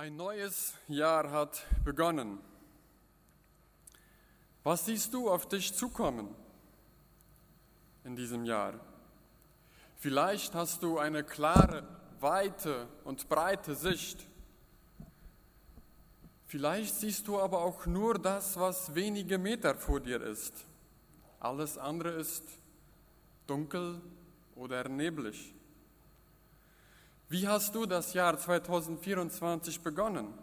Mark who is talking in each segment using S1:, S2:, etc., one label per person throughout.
S1: Ein neues Jahr hat begonnen. Was siehst du auf dich zukommen in diesem Jahr? Vielleicht hast du eine klare, weite und breite Sicht. Vielleicht siehst du aber auch nur das, was wenige Meter vor dir ist. Alles andere ist dunkel oder neblig. Wie hast du das Jahr 2024 begonnen?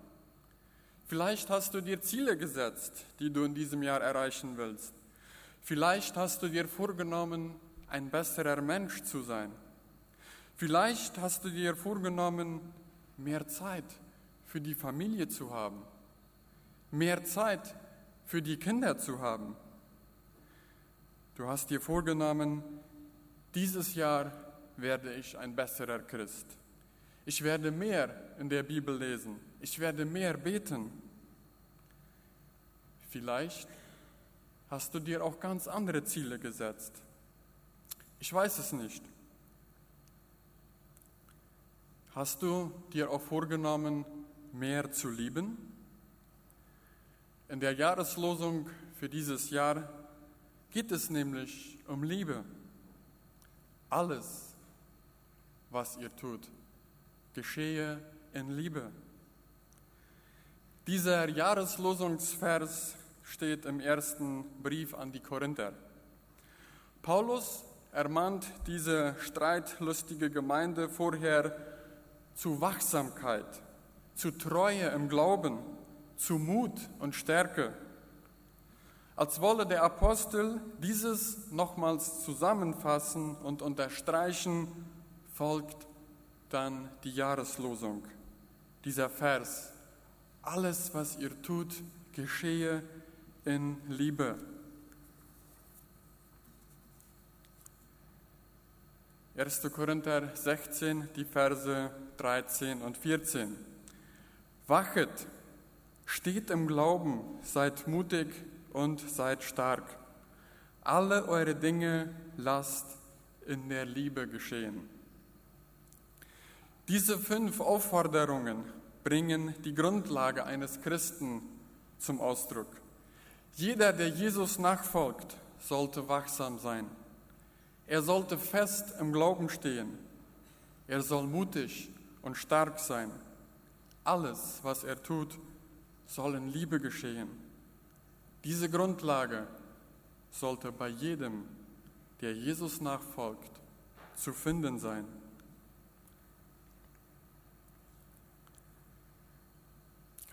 S1: Vielleicht hast du dir Ziele gesetzt, die du in diesem Jahr erreichen willst. Vielleicht hast du dir vorgenommen, ein besserer Mensch zu sein. Vielleicht hast du dir vorgenommen, mehr Zeit für die Familie zu haben, mehr Zeit für die Kinder zu haben. Du hast dir vorgenommen, dieses Jahr werde ich ein besserer Christ. Ich werde mehr in der Bibel lesen. Ich werde mehr beten. Vielleicht hast du dir auch ganz andere Ziele gesetzt. Ich weiß es nicht. Hast du dir auch vorgenommen, mehr zu lieben? In der Jahreslosung für dieses Jahr geht es nämlich um Liebe. Alles, was ihr tut geschehe in Liebe. Dieser Jahreslosungsvers steht im ersten Brief an die Korinther. Paulus ermahnt diese streitlustige Gemeinde vorher zu Wachsamkeit, zu Treue im Glauben, zu Mut und Stärke. Als wolle der Apostel dieses nochmals zusammenfassen und unterstreichen, folgt dann die Jahreslosung, dieser Vers. Alles, was ihr tut, geschehe in Liebe. Erste Korinther 16, die Verse 13 und 14. Wachet, steht im Glauben, seid mutig und seid stark. Alle eure Dinge lasst in der Liebe geschehen. Diese fünf Aufforderungen bringen die Grundlage eines Christen zum Ausdruck. Jeder, der Jesus nachfolgt, sollte wachsam sein. Er sollte fest im Glauben stehen. Er soll mutig und stark sein. Alles, was er tut, soll in Liebe geschehen. Diese Grundlage sollte bei jedem, der Jesus nachfolgt, zu finden sein.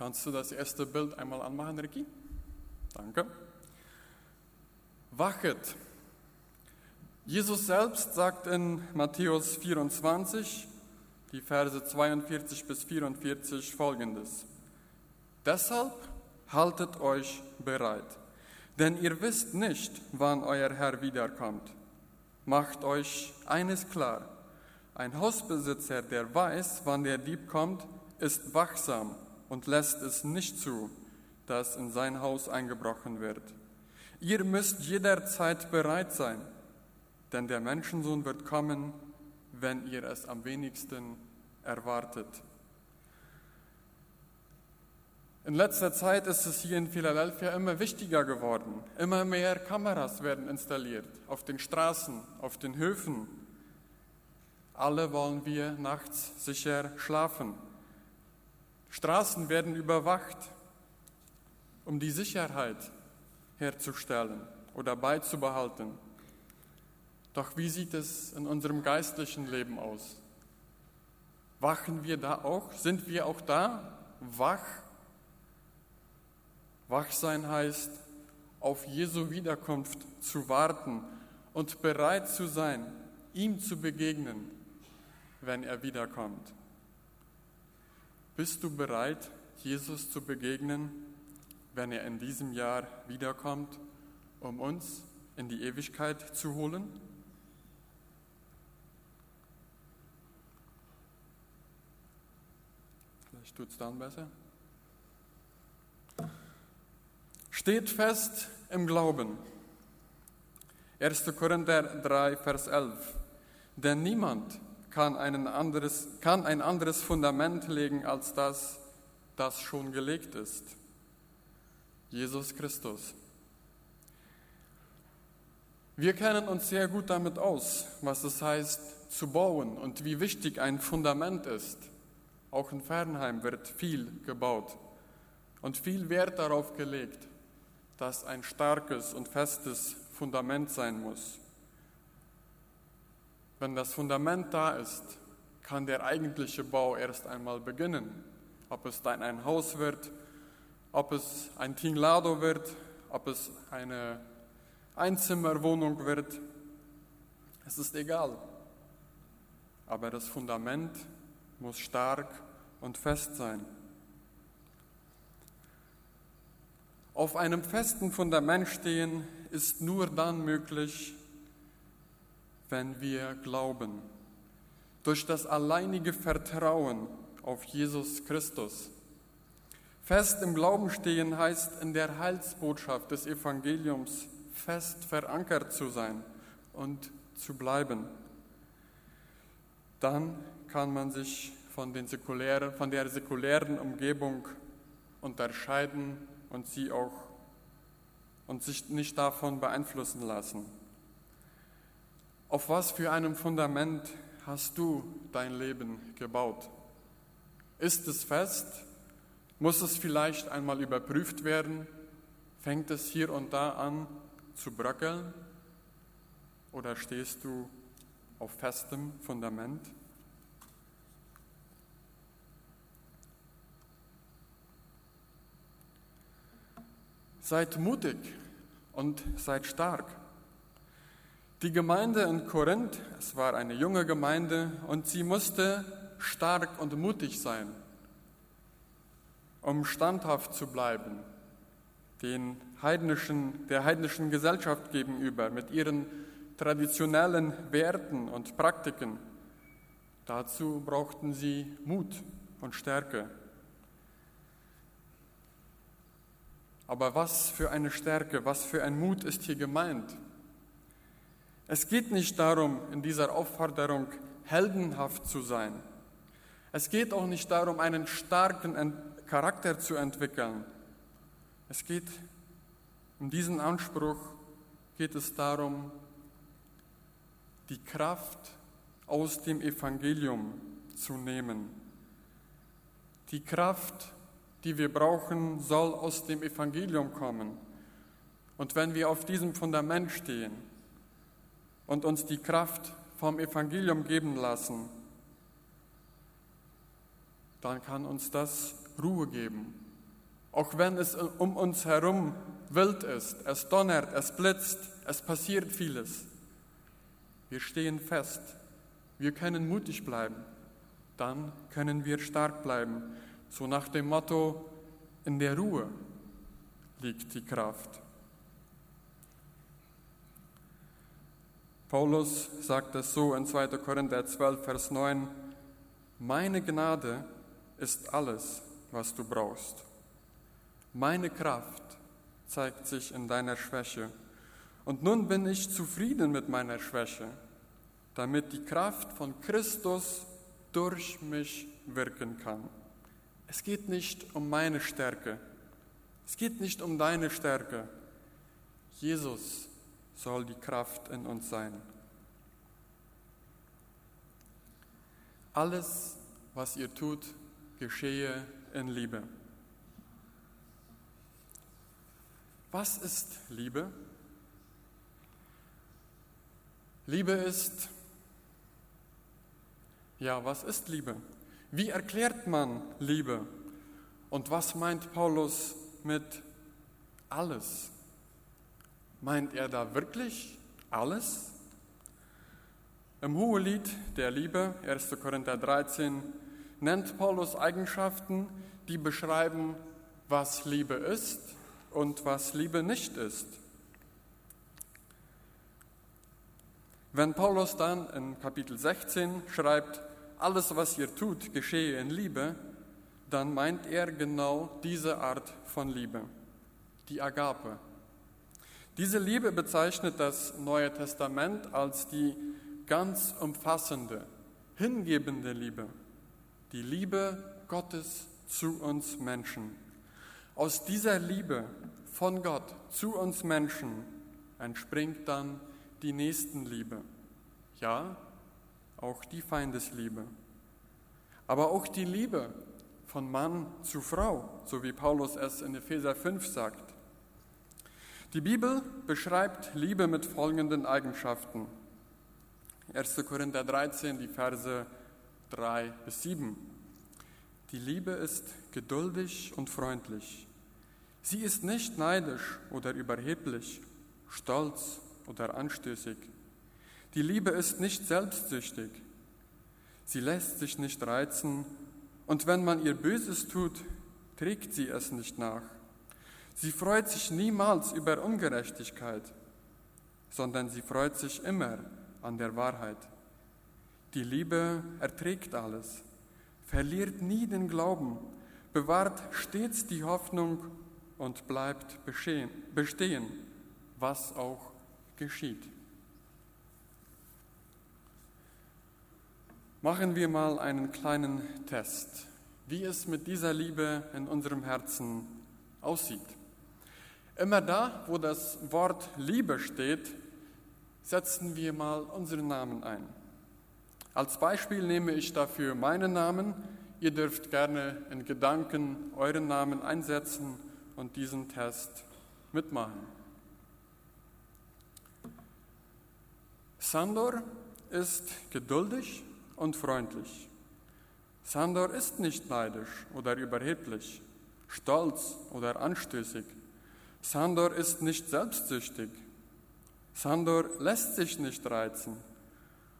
S1: Kannst du das erste Bild einmal anmachen, Ricky? Danke. Wachet. Jesus selbst sagt in Matthäus 24, die Verse 42 bis 44 folgendes. Deshalb haltet euch bereit, denn ihr wisst nicht, wann euer Herr wiederkommt. Macht euch eines klar, ein Hausbesitzer, der weiß, wann der Dieb kommt, ist wachsam und lässt es nicht zu, dass in sein Haus eingebrochen wird. Ihr müsst jederzeit bereit sein, denn der Menschensohn wird kommen, wenn ihr es am wenigsten erwartet. In letzter Zeit ist es hier in Philadelphia immer wichtiger geworden. Immer mehr Kameras werden installiert auf den Straßen, auf den Höfen. Alle wollen wir nachts sicher schlafen. Straßen werden überwacht, um die Sicherheit herzustellen oder beizubehalten. Doch wie sieht es in unserem geistlichen Leben aus? Wachen wir da auch? Sind wir auch da wach? Wachsein heißt, auf Jesu Wiederkunft zu warten und bereit zu sein, ihm zu begegnen, wenn er wiederkommt. Bist du bereit, Jesus zu begegnen, wenn er in diesem Jahr wiederkommt, um uns in die Ewigkeit zu holen? Vielleicht tut es dann besser. Steht fest im Glauben. 1. Korinther 3, Vers 11. Denn niemand kann, ein anderes, kann ein anderes Fundament legen als das, das schon gelegt ist. Jesus Christus. Wir kennen uns sehr gut damit aus, was es heißt zu bauen und wie wichtig ein Fundament ist. Auch in Fernheim wird viel gebaut und viel Wert darauf gelegt, dass ein starkes und festes Fundament sein muss. Wenn das Fundament da ist, kann der eigentliche Bau erst einmal beginnen. Ob es dann ein Haus wird, ob es ein Tinglado wird, ob es eine Einzimmerwohnung wird, es ist egal. Aber das Fundament muss stark und fest sein. Auf einem festen Fundament stehen ist nur dann möglich, wenn wir glauben. Durch das alleinige Vertrauen auf Jesus Christus. Fest im Glauben stehen heißt in der Heilsbotschaft des Evangeliums fest verankert zu sein und zu bleiben. Dann kann man sich von, den säkulären, von der säkulären Umgebung unterscheiden und sie auch und sich nicht davon beeinflussen lassen. Auf was für einem Fundament hast du dein Leben gebaut? Ist es fest? Muss es vielleicht einmal überprüft werden? Fängt es hier und da an zu bröckeln? Oder stehst du auf festem Fundament? Seid mutig und seid stark. Die Gemeinde in Korinth, es war eine junge Gemeinde und sie musste stark und mutig sein, um standhaft zu bleiben, den heidnischen, der heidnischen Gesellschaft gegenüber mit ihren traditionellen Werten und Praktiken. Dazu brauchten sie Mut und Stärke. Aber was für eine Stärke, was für ein Mut ist hier gemeint? Es geht nicht darum, in dieser Aufforderung heldenhaft zu sein. Es geht auch nicht darum, einen starken Charakter zu entwickeln. Es geht um diesen Anspruch geht es darum, die Kraft aus dem Evangelium zu nehmen. Die Kraft, die wir brauchen, soll aus dem Evangelium kommen. Und wenn wir auf diesem Fundament stehen und uns die Kraft vom Evangelium geben lassen, dann kann uns das Ruhe geben. Auch wenn es um uns herum wild ist, es donnert, es blitzt, es passiert vieles. Wir stehen fest, wir können mutig bleiben, dann können wir stark bleiben so nach dem Motto, in der Ruhe liegt die Kraft. Paulus sagt es so in 2. Korinther 12, Vers 9, meine Gnade ist alles, was du brauchst. Meine Kraft zeigt sich in deiner Schwäche. Und nun bin ich zufrieden mit meiner Schwäche, damit die Kraft von Christus durch mich wirken kann. Es geht nicht um meine Stärke. Es geht nicht um deine Stärke. Jesus soll die Kraft in uns sein. Alles, was ihr tut, geschehe in Liebe. Was ist Liebe? Liebe ist, ja, was ist Liebe? Wie erklärt man Liebe? Und was meint Paulus mit alles? Meint er da wirklich alles? Im Hohelied der Liebe, 1. Korinther 13, nennt Paulus Eigenschaften, die beschreiben, was Liebe ist und was Liebe nicht ist. Wenn Paulus dann in Kapitel 16 schreibt, alles, was ihr tut, geschehe in Liebe, dann meint er genau diese Art von Liebe, die Agape. Diese Liebe bezeichnet das Neue Testament als die ganz umfassende, hingebende Liebe, die Liebe Gottes zu uns Menschen. Aus dieser Liebe von Gott zu uns Menschen entspringt dann die Nächstenliebe. Ja, auch die Feindesliebe. Aber auch die Liebe von Mann zu Frau, so wie Paulus es in Epheser 5 sagt. Die Bibel beschreibt Liebe mit folgenden Eigenschaften. 1. Korinther 13, die Verse 3 bis 7. Die Liebe ist geduldig und freundlich. Sie ist nicht neidisch oder überheblich, stolz oder anstößig. Die Liebe ist nicht selbstsüchtig. Sie lässt sich nicht reizen und wenn man ihr Böses tut, trägt sie es nicht nach. Sie freut sich niemals über Ungerechtigkeit, sondern sie freut sich immer an der Wahrheit. Die Liebe erträgt alles, verliert nie den Glauben, bewahrt stets die Hoffnung und bleibt bestehen, was auch geschieht. Machen wir mal einen kleinen Test, wie es mit dieser Liebe in unserem Herzen aussieht. Immer da, wo das Wort Liebe steht, setzen wir mal unseren Namen ein. Als Beispiel nehme ich dafür meinen Namen. Ihr dürft gerne in Gedanken euren Namen einsetzen und diesen Test mitmachen. Sandor ist geduldig und freundlich. Sandor ist nicht neidisch oder überheblich, stolz oder anstößig. Sandor ist nicht selbstsüchtig. Sandor lässt sich nicht reizen.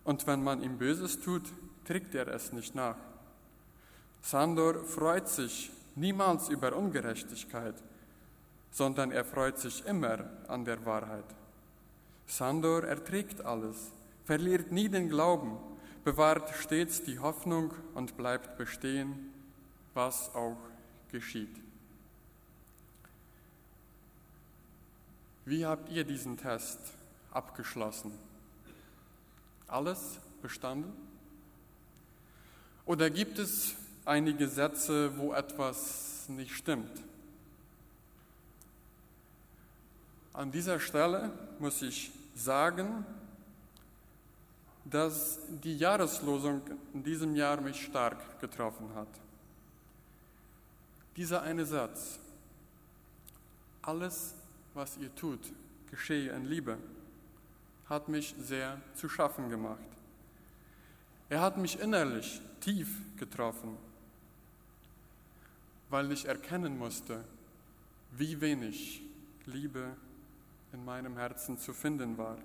S1: Und wenn man ihm Böses tut, trägt er es nicht nach. Sandor freut sich niemals über Ungerechtigkeit, sondern er freut sich immer an der Wahrheit. Sandor erträgt alles, verliert nie den Glauben, bewahrt stets die Hoffnung und bleibt bestehen, was auch geschieht. Wie habt ihr diesen Test abgeschlossen? Alles bestanden? Oder gibt es einige Sätze, wo etwas nicht stimmt? An dieser Stelle muss ich sagen, dass die Jahreslosung in diesem Jahr mich stark getroffen hat. Dieser eine Satz, alles, was ihr tut, geschehe in Liebe, hat mich sehr zu schaffen gemacht. Er hat mich innerlich tief getroffen, weil ich erkennen musste, wie wenig Liebe in meinem Herzen zu finden war.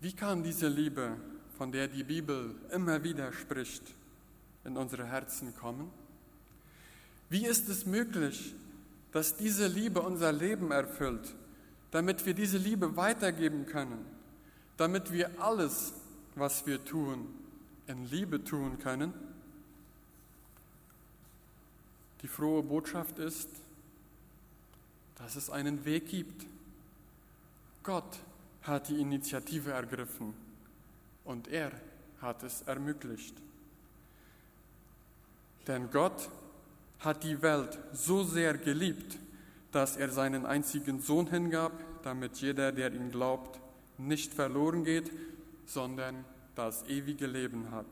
S1: Wie kann diese Liebe, von der die Bibel immer wieder spricht, in unsere Herzen kommen? Wie ist es möglich, dass diese Liebe unser Leben erfüllt, damit wir diese Liebe weitergeben können, damit wir alles, was wir tun, in Liebe tun können? Die frohe Botschaft ist, dass es einen Weg gibt. Gott hat die Initiative ergriffen und er hat es ermöglicht. Denn Gott hat die Welt so sehr geliebt, dass er seinen einzigen Sohn hingab, damit jeder, der ihn glaubt, nicht verloren geht, sondern das ewige Leben hat.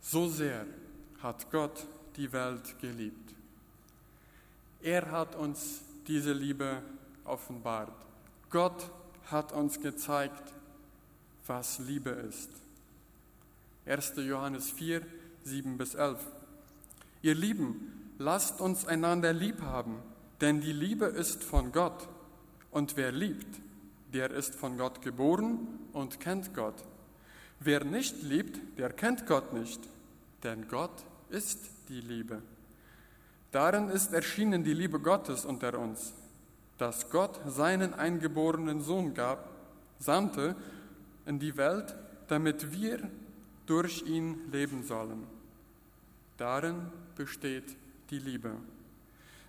S1: So sehr hat Gott die Welt geliebt. Er hat uns diese Liebe offenbart. Gott hat uns gezeigt, was Liebe ist. 1. Johannes 4, 7 bis 11. Ihr Lieben, lasst uns einander lieb haben, denn die Liebe ist von Gott. Und wer liebt, der ist von Gott geboren und kennt Gott. Wer nicht liebt, der kennt Gott nicht, denn Gott ist die Liebe. Darin ist erschienen die Liebe Gottes unter uns, dass Gott seinen eingeborenen Sohn gab, sandte in die Welt, damit wir durch ihn leben sollen. Darin besteht die Liebe.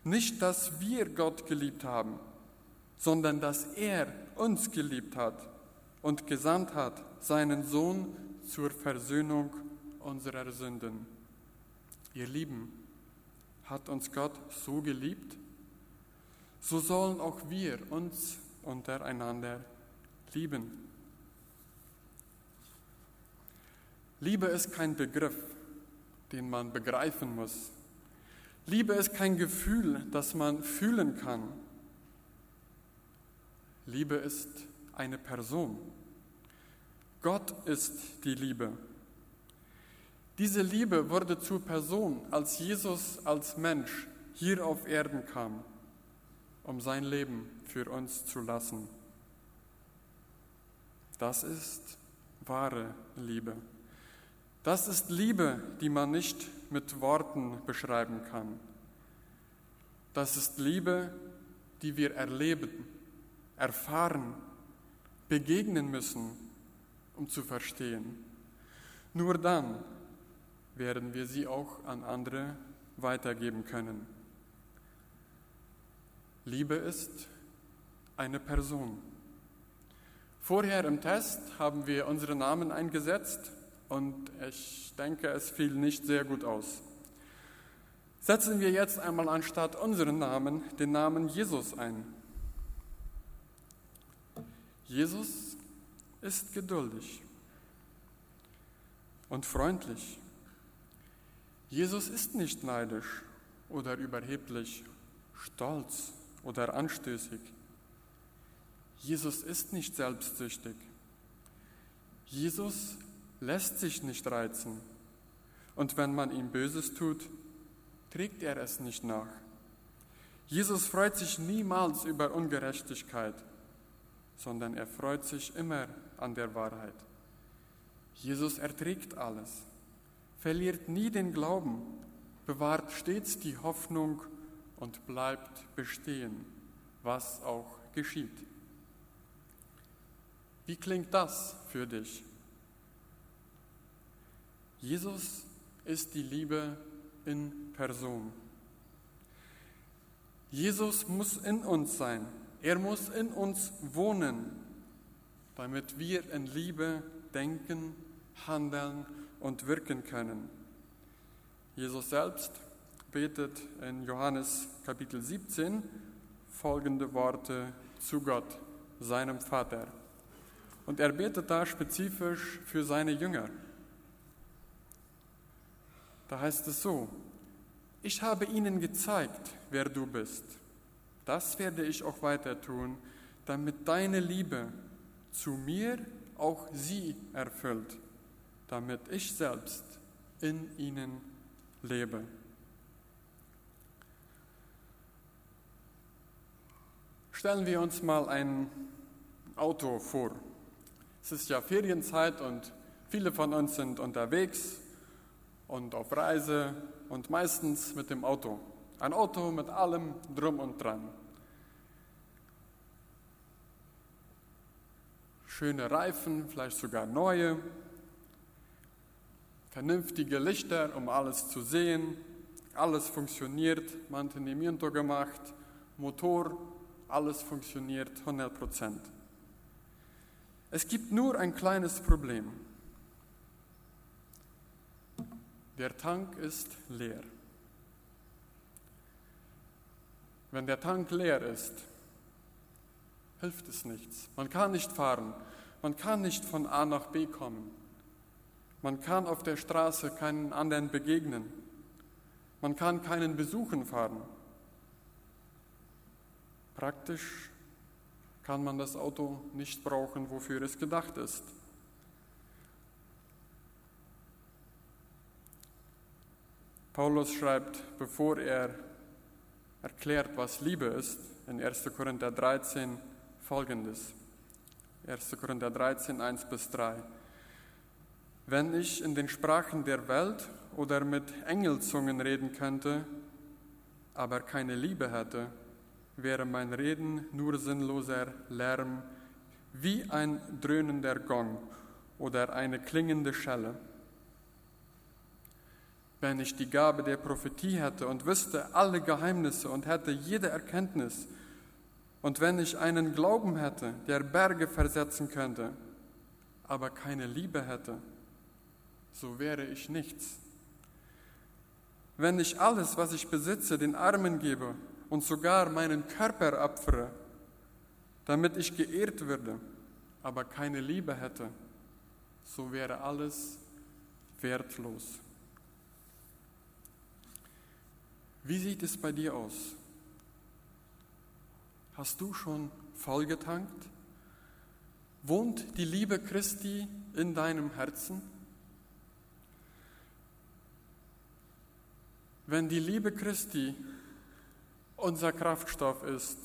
S1: Nicht, dass wir Gott geliebt haben, sondern dass er uns geliebt hat und gesandt hat, seinen Sohn zur Versöhnung unserer Sünden. Ihr Lieben, hat uns Gott so geliebt? So sollen auch wir uns untereinander lieben. Liebe ist kein Begriff, den man begreifen muss. Liebe ist kein Gefühl, das man fühlen kann. Liebe ist eine Person. Gott ist die Liebe. Diese Liebe wurde zur Person, als Jesus als Mensch hier auf Erden kam, um sein Leben für uns zu lassen. Das ist wahre Liebe. Das ist Liebe, die man nicht mit Worten beschreiben kann. Das ist Liebe, die wir erleben, erfahren, begegnen müssen, um zu verstehen. Nur dann werden wir sie auch an andere weitergeben können. Liebe ist eine Person. Vorher im Test haben wir unsere Namen eingesetzt und ich denke, es fiel nicht sehr gut aus. Setzen wir jetzt einmal anstatt unseren Namen den Namen Jesus ein. Jesus ist geduldig und freundlich. Jesus ist nicht neidisch oder überheblich, stolz oder anstößig. Jesus ist nicht selbstsüchtig. Jesus lässt sich nicht reizen. Und wenn man ihm Böses tut, trägt er es nicht nach. Jesus freut sich niemals über Ungerechtigkeit, sondern er freut sich immer an der Wahrheit. Jesus erträgt alles, verliert nie den Glauben, bewahrt stets die Hoffnung und bleibt bestehen, was auch geschieht. Wie klingt das für dich? Jesus ist die Liebe in Person. Jesus muss in uns sein. Er muss in uns wohnen, damit wir in Liebe denken, handeln und wirken können. Jesus selbst betet in Johannes Kapitel 17 folgende Worte zu Gott, seinem Vater. Und er betet da spezifisch für seine Jünger. Da heißt es so, ich habe ihnen gezeigt, wer du bist. Das werde ich auch weiter tun, damit deine Liebe zu mir auch sie erfüllt, damit ich selbst in ihnen lebe. Stellen wir uns mal ein Auto vor. Es ist ja Ferienzeit und viele von uns sind unterwegs und auf Reise und meistens mit dem Auto. Ein Auto mit allem drum und dran. Schöne Reifen, vielleicht sogar neue. Vernünftige Lichter, um alles zu sehen. Alles funktioniert, Mantenimiento gemacht. Motor, alles funktioniert 100 Prozent. Es gibt nur ein kleines Problem. Der Tank ist leer. Wenn der Tank leer ist, hilft es nichts. Man kann nicht fahren. Man kann nicht von A nach B kommen. Man kann auf der Straße keinen anderen begegnen. Man kann keinen besuchen fahren. Praktisch kann man das Auto nicht brauchen, wofür es gedacht ist. Paulus schreibt, bevor er erklärt, was Liebe ist, in 1. Korinther 13 folgendes. 1. Korinther 13, 1 bis 3. Wenn ich in den Sprachen der Welt oder mit Engelzungen reden könnte, aber keine Liebe hätte, wäre mein Reden nur sinnloser Lärm, wie ein dröhnender Gong oder eine klingende Schelle. Wenn ich die Gabe der Prophetie hätte und wüsste alle Geheimnisse und hätte jede Erkenntnis, und wenn ich einen Glauben hätte, der Berge versetzen könnte, aber keine Liebe hätte, so wäre ich nichts. Wenn ich alles, was ich besitze, den Armen gebe und sogar meinen Körper opfere, damit ich geehrt würde, aber keine Liebe hätte, so wäre alles wertlos. Wie sieht es bei dir aus? Hast du schon vollgetankt? Wohnt die Liebe Christi in deinem Herzen? Wenn die Liebe Christi unser Kraftstoff ist,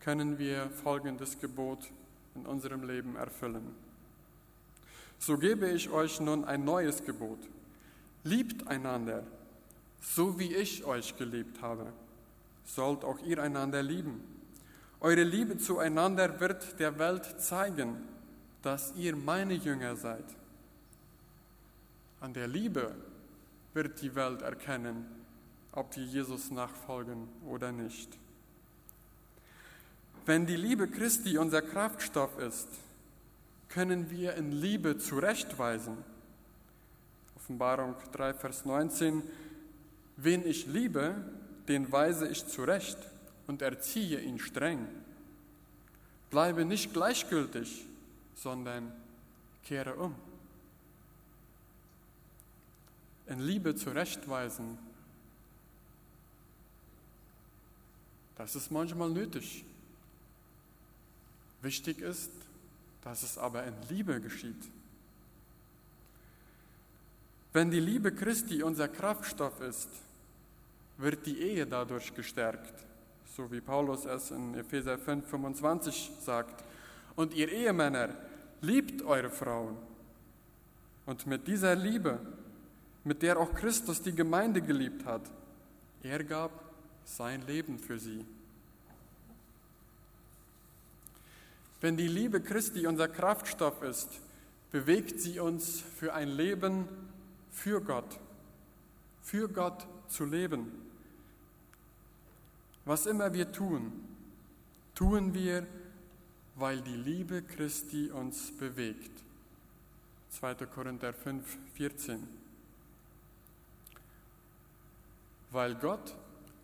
S1: können wir folgendes Gebot in unserem Leben erfüllen. So gebe ich euch nun ein neues Gebot. Liebt einander, so wie ich euch geliebt habe, sollt auch ihr einander lieben. Eure Liebe zueinander wird der Welt zeigen, dass ihr meine Jünger seid. An der Liebe wird die Welt erkennen, ob wir Jesus nachfolgen oder nicht. Wenn die Liebe Christi unser Kraftstoff ist, können wir in Liebe zurechtweisen. Offenbarung 3, Vers 19, wen ich liebe, den weise ich zurecht und erziehe ihn streng. Bleibe nicht gleichgültig, sondern kehre um. In Liebe zurechtweisen, das ist manchmal nötig. Wichtig ist, dass es aber in Liebe geschieht. Wenn die Liebe Christi unser Kraftstoff ist, wird die Ehe dadurch gestärkt, so wie Paulus es in Epheser 5, 25 sagt. Und ihr Ehemänner, liebt eure Frauen. Und mit dieser Liebe, mit der auch Christus die Gemeinde geliebt hat, er gab sein Leben für sie. Wenn die Liebe Christi unser Kraftstoff ist, bewegt sie uns für ein Leben für Gott, für Gott zu leben. Was immer wir tun, tun wir, weil die Liebe Christi uns bewegt. 2. Korinther 5, 14. Weil Gott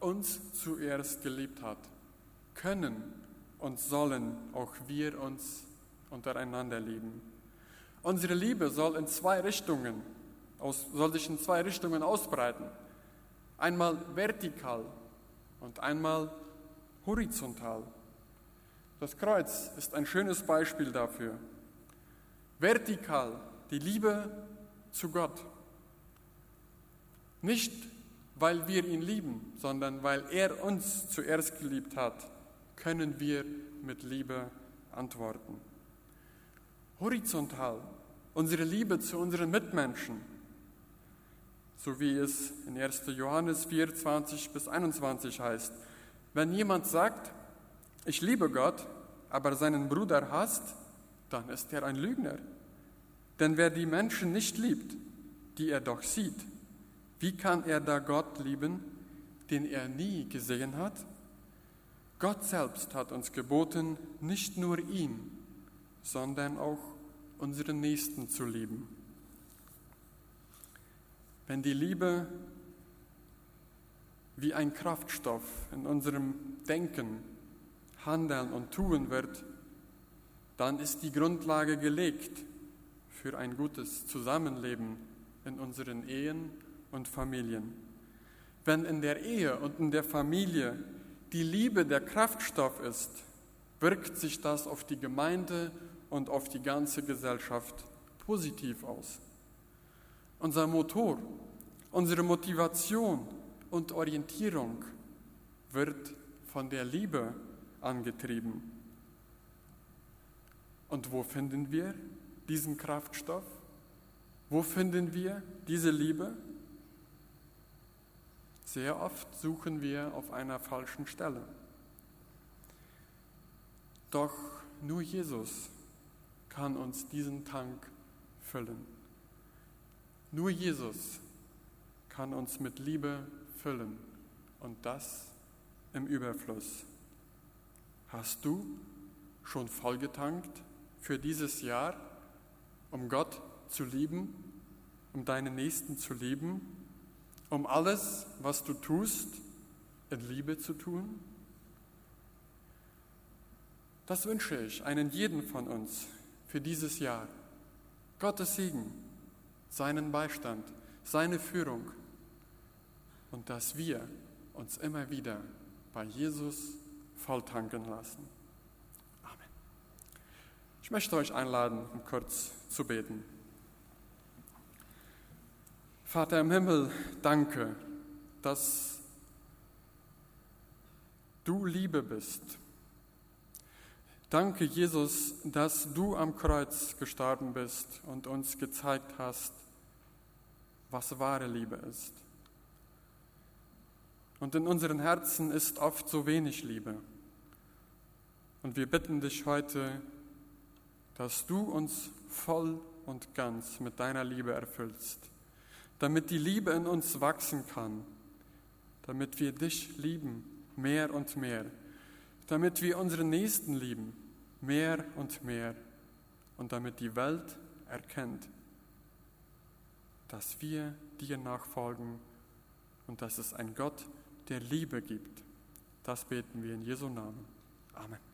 S1: uns zuerst geliebt hat, können und sollen auch wir uns untereinander lieben. Unsere Liebe soll in zwei Richtungen, soll sich in zwei Richtungen ausbreiten. Einmal vertikal und einmal horizontal. Das Kreuz ist ein schönes Beispiel dafür. Vertikal die Liebe zu Gott. Nicht, weil wir ihn lieben, sondern weil er uns zuerst geliebt hat, können wir mit Liebe antworten. Horizontal unsere Liebe zu unseren Mitmenschen so wie es in 1. Johannes 4, 20 bis 21 heißt. Wenn jemand sagt, ich liebe Gott, aber seinen Bruder hasst, dann ist er ein Lügner. Denn wer die Menschen nicht liebt, die er doch sieht, wie kann er da Gott lieben, den er nie gesehen hat? Gott selbst hat uns geboten, nicht nur ihn, sondern auch unseren Nächsten zu lieben. Wenn die Liebe wie ein Kraftstoff in unserem Denken, Handeln und Tun wird, dann ist die Grundlage gelegt für ein gutes Zusammenleben in unseren Ehen und Familien. Wenn in der Ehe und in der Familie die Liebe der Kraftstoff ist, wirkt sich das auf die Gemeinde und auf die ganze Gesellschaft positiv aus unser Motor, unsere Motivation und Orientierung wird von der Liebe angetrieben. Und wo finden wir diesen Kraftstoff? Wo finden wir diese Liebe? Sehr oft suchen wir auf einer falschen Stelle. Doch nur Jesus kann uns diesen Tank füllen. Nur Jesus kann uns mit Liebe füllen und das im Überfluss. Hast du schon vollgetankt für dieses Jahr, um Gott zu lieben, um deinen Nächsten zu lieben, um alles, was du tust, in Liebe zu tun? Das wünsche ich einen jeden von uns für dieses Jahr. Gottes Segen, seinen Beistand, seine Führung und dass wir uns immer wieder bei Jesus volltanken lassen. Amen. Ich möchte euch einladen, um kurz zu beten. Vater im Himmel, danke, dass du Liebe bist Danke, Jesus, dass du am Kreuz gestorben bist und uns gezeigt hast, was wahre Liebe ist. Und in unseren Herzen ist oft so wenig Liebe. Und wir bitten dich heute, dass du uns voll und ganz mit deiner Liebe erfüllst, damit die Liebe in uns wachsen kann, damit wir dich lieben mehr und mehr, damit wir unseren Nächsten lieben mehr und mehr und damit die Welt erkennt, dass wir dir nachfolgen und dass es einen Gott der Liebe gibt. Das beten wir in Jesu Namen. Amen.